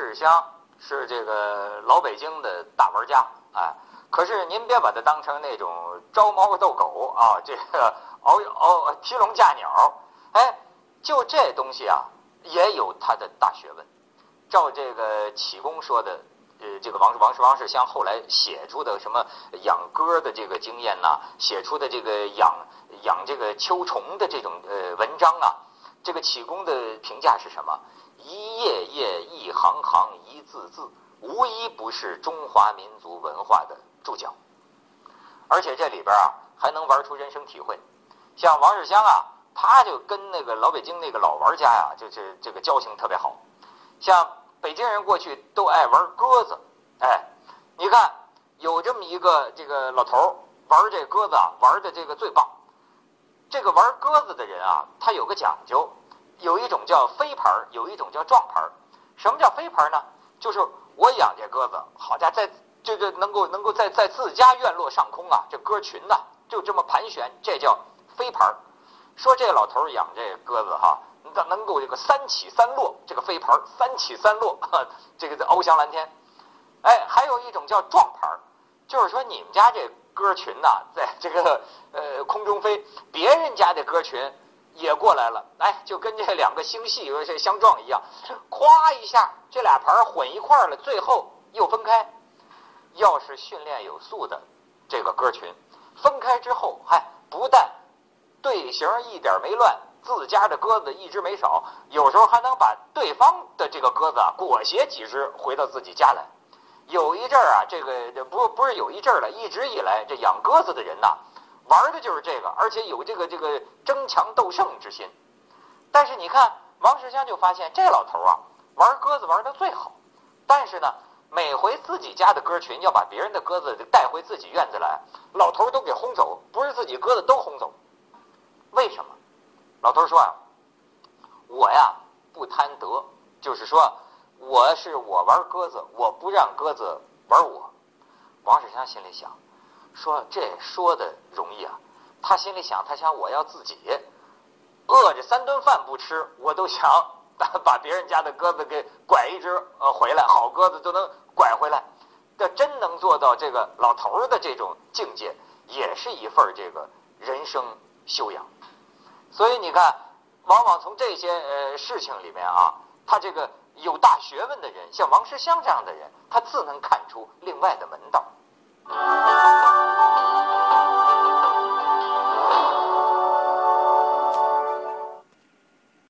志香是这个老北京的大玩家，哎，可是您别把它当成那种招猫逗狗啊，这个熬熬提笼架鸟，哎，就这东西啊，也有它的大学问。照这个启功说的，呃，这个王王世王世襄后来写出的什么养鸽的这个经验呐，写出的这个养养这个秋虫的这种呃文章啊，这个启功的评价是什么？一页页、一行行、一字字，无一不是中华民族文化的注脚。而且这里边啊，还能玩出人生体会。像王世襄啊，他就跟那个老北京那个老玩家呀，就是这个交情特别好。像北京人过去都爱玩鸽子，哎，你看有这么一个这个老头儿玩这鸽子啊，玩的这个最棒。这个玩鸽子的人啊，他有个讲究。有一种叫飞盘儿，有一种叫撞盘儿。什么叫飞盘儿呢？就是我养这鸽子，好家伙，在这个能够能够在在自家院落上空啊，这鸽群呐就这么盘旋，这叫飞盘儿。说这老头养这鸽子哈，能够这个三起三落，这个飞盘儿三起三落，这个翱翔蓝天。哎，还有一种叫撞盘儿，就是说你们家这鸽群呐，在这个呃空中飞，别人家的鸽群。也过来了，哎，就跟这两个星系有些相撞一样，咵一下，这俩盘混一块儿了，最后又分开。要是训练有素的这个鸽群，分开之后，嗨，不但队形一点没乱，自家的鸽子一只没少，有时候还能把对方的这个鸽子啊裹挟几只回到自己家来。有一阵儿啊，这个不不是有一阵儿了，一直以来这养鸽子的人呐。玩的就是这个，而且有这个这个争强斗胜之心。但是你看王世襄就发现这老头啊，玩鸽子玩的最好。但是呢，每回自己家的鸽群要把别人的鸽子带回自己院子来，老头都给轰走，不是自己鸽子都轰走。为什么？老头说啊，我呀不贪得，就是说我是我玩鸽子，我不让鸽子玩我。王世襄心里想。说这说的容易啊，他心里想，他想我要自己饿着三顿饭不吃，我都想把别人家的鸽子给拐一只呃回来，好鸽子都能拐回来。这真能做到这个老头儿的这种境界，也是一份这个人生修养。所以你看，往往从这些呃事情里面啊，他这个有大学问的人，像王世襄这样的人，他自能看出另外的门道。